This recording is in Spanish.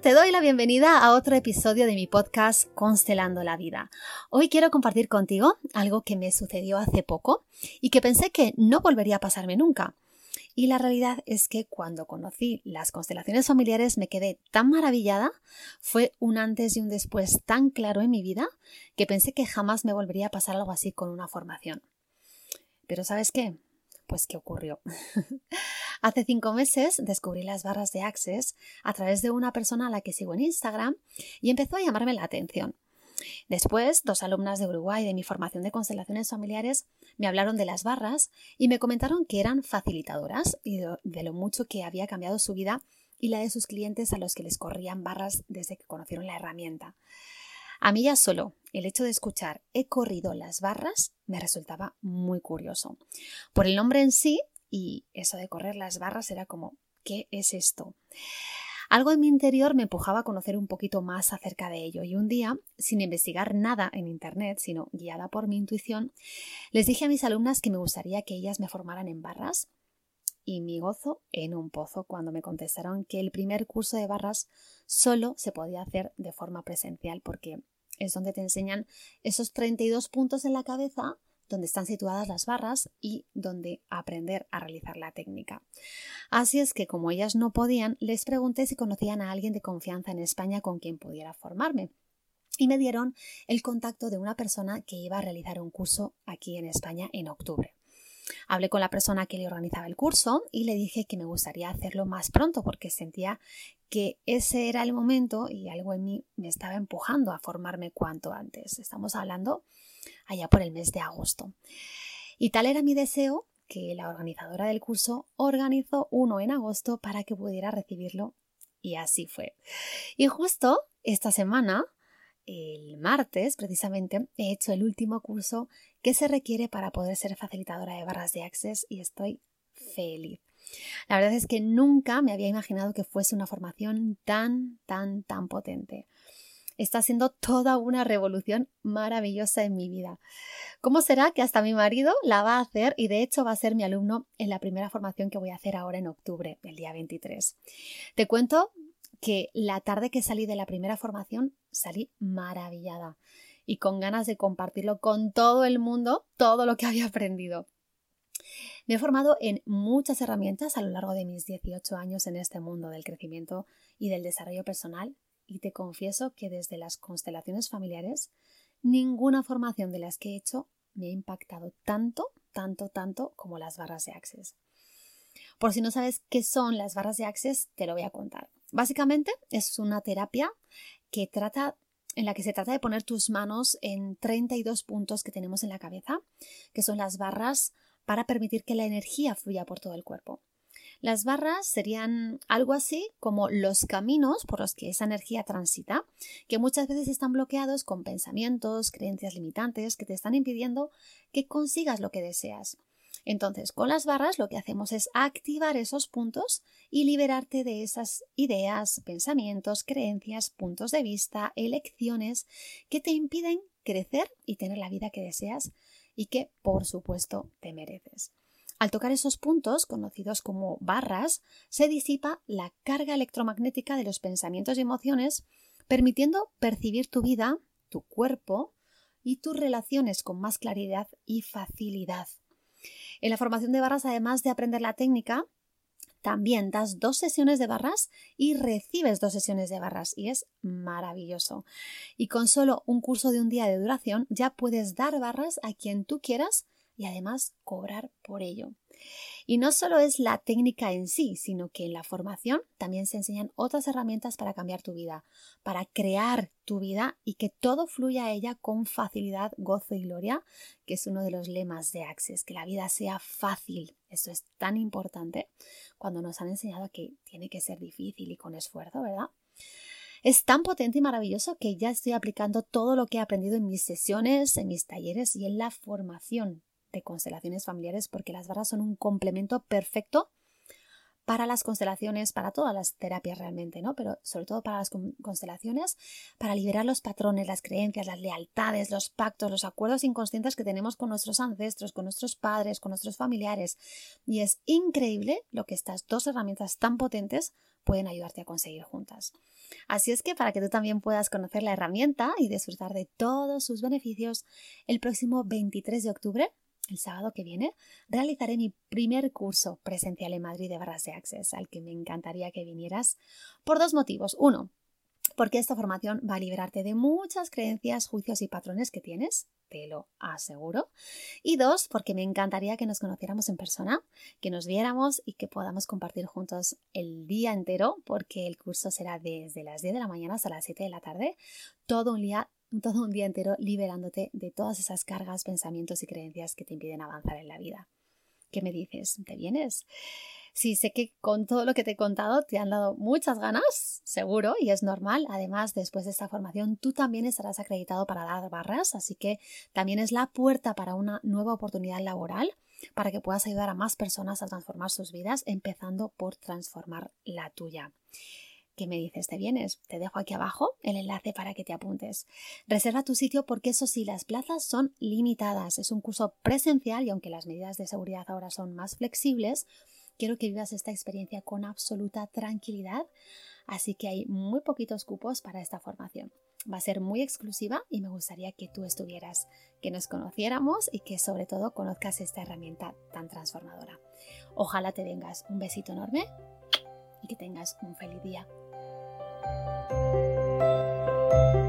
Te doy la bienvenida a otro episodio de mi podcast Constelando la Vida. Hoy quiero compartir contigo algo que me sucedió hace poco y que pensé que no volvería a pasarme nunca. Y la realidad es que cuando conocí las constelaciones familiares me quedé tan maravillada, fue un antes y un después tan claro en mi vida que pensé que jamás me volvería a pasar algo así con una formación. Pero ¿sabes qué? Pues ¿qué ocurrió? Hace cinco meses descubrí las barras de Access a través de una persona a la que sigo en Instagram y empezó a llamarme la atención. Después, dos alumnas de Uruguay de mi formación de constelaciones familiares me hablaron de las barras y me comentaron que eran facilitadoras y de lo mucho que había cambiado su vida y la de sus clientes a los que les corrían barras desde que conocieron la herramienta. A mí ya solo el hecho de escuchar he corrido las barras me resultaba muy curioso. Por el nombre en sí y eso de correr las barras era como, ¿qué es esto? Algo en mi interior me empujaba a conocer un poquito más acerca de ello y un día, sin investigar nada en Internet, sino guiada por mi intuición, les dije a mis alumnas que me gustaría que ellas me formaran en barras y mi gozo en un pozo cuando me contestaron que el primer curso de barras solo se podía hacer de forma presencial porque es donde te enseñan esos 32 puntos en la cabeza donde están situadas las barras y donde aprender a realizar la técnica. Así es que como ellas no podían, les pregunté si conocían a alguien de confianza en España con quien pudiera formarme. Y me dieron el contacto de una persona que iba a realizar un curso aquí en España en octubre. Hablé con la persona que le organizaba el curso y le dije que me gustaría hacerlo más pronto porque sentía que ese era el momento y algo en mí me estaba empujando a formarme cuanto antes. Estamos hablando allá por el mes de agosto. Y tal era mi deseo que la organizadora del curso organizó uno en agosto para que pudiera recibirlo y así fue. Y justo esta semana el martes, precisamente, he hecho el último curso que se requiere para poder ser facilitadora de barras de Access y estoy feliz. La verdad es que nunca me había imaginado que fuese una formación tan, tan, tan potente. Está siendo toda una revolución maravillosa en mi vida. ¿Cómo será que hasta mi marido la va a hacer y de hecho va a ser mi alumno en la primera formación que voy a hacer ahora en octubre, el día 23? Te cuento que la tarde que salí de la primera formación salí maravillada y con ganas de compartirlo con todo el mundo, todo lo que había aprendido. Me he formado en muchas herramientas a lo largo de mis 18 años en este mundo del crecimiento y del desarrollo personal y te confieso que desde las constelaciones familiares ninguna formación de las que he hecho me ha impactado tanto, tanto, tanto como las barras de Access. Por si no sabes qué son las barras de Access, te lo voy a contar. Básicamente es una terapia que trata en la que se trata de poner tus manos en 32 puntos que tenemos en la cabeza, que son las barras para permitir que la energía fluya por todo el cuerpo. Las barras serían algo así como los caminos por los que esa energía transita, que muchas veces están bloqueados con pensamientos, creencias limitantes que te están impidiendo que consigas lo que deseas. Entonces, con las barras lo que hacemos es activar esos puntos y liberarte de esas ideas, pensamientos, creencias, puntos de vista, elecciones que te impiden crecer y tener la vida que deseas y que, por supuesto, te mereces. Al tocar esos puntos, conocidos como barras, se disipa la carga electromagnética de los pensamientos y emociones, permitiendo percibir tu vida, tu cuerpo y tus relaciones con más claridad y facilidad. En la formación de barras, además de aprender la técnica, también das dos sesiones de barras y recibes dos sesiones de barras y es maravilloso. Y con solo un curso de un día de duración ya puedes dar barras a quien tú quieras y además cobrar por ello. Y no solo es la técnica en sí, sino que en la formación también se enseñan otras herramientas para cambiar tu vida, para crear tu vida y que todo fluya a ella con facilidad, gozo y gloria, que es uno de los lemas de Access, que la vida sea fácil. Esto es tan importante cuando nos han enseñado que tiene que ser difícil y con esfuerzo, ¿verdad? Es tan potente y maravilloso que ya estoy aplicando todo lo que he aprendido en mis sesiones, en mis talleres y en la formación de constelaciones familiares porque las barras son un complemento perfecto para las constelaciones, para todas las terapias realmente, ¿no? Pero sobre todo para las constelaciones, para liberar los patrones, las creencias, las lealtades, los pactos, los acuerdos inconscientes que tenemos con nuestros ancestros, con nuestros padres, con nuestros familiares. Y es increíble lo que estas dos herramientas tan potentes pueden ayudarte a conseguir juntas. Así es que para que tú también puedas conocer la herramienta y disfrutar de todos sus beneficios, el próximo 23 de octubre el sábado que viene realizaré mi primer curso presencial en Madrid de barras de Access, al que me encantaría que vinieras por dos motivos. Uno, porque esta formación va a liberarte de muchas creencias, juicios y patrones que tienes, te lo aseguro. Y dos, porque me encantaría que nos conociéramos en persona, que nos viéramos y que podamos compartir juntos el día entero, porque el curso será desde las 10 de la mañana hasta las 7 de la tarde, todo un día todo un día entero liberándote de todas esas cargas, pensamientos y creencias que te impiden avanzar en la vida. ¿Qué me dices? ¿Te vienes? Sí, sé que con todo lo que te he contado te han dado muchas ganas, seguro, y es normal. Además, después de esta formación, tú también estarás acreditado para dar barras, así que también es la puerta para una nueva oportunidad laboral para que puedas ayudar a más personas a transformar sus vidas, empezando por transformar la tuya. ¿Qué me dices? ¿Te vienes? Te dejo aquí abajo el enlace para que te apuntes. Reserva tu sitio porque eso sí, las plazas son limitadas. Es un curso presencial y aunque las medidas de seguridad ahora son más flexibles, quiero que vivas esta experiencia con absoluta tranquilidad. Así que hay muy poquitos cupos para esta formación. Va a ser muy exclusiva y me gustaría que tú estuvieras, que nos conociéramos y que sobre todo conozcas esta herramienta tan transformadora. Ojalá te vengas. Un besito enorme y que tengas un feliz día. Thank you.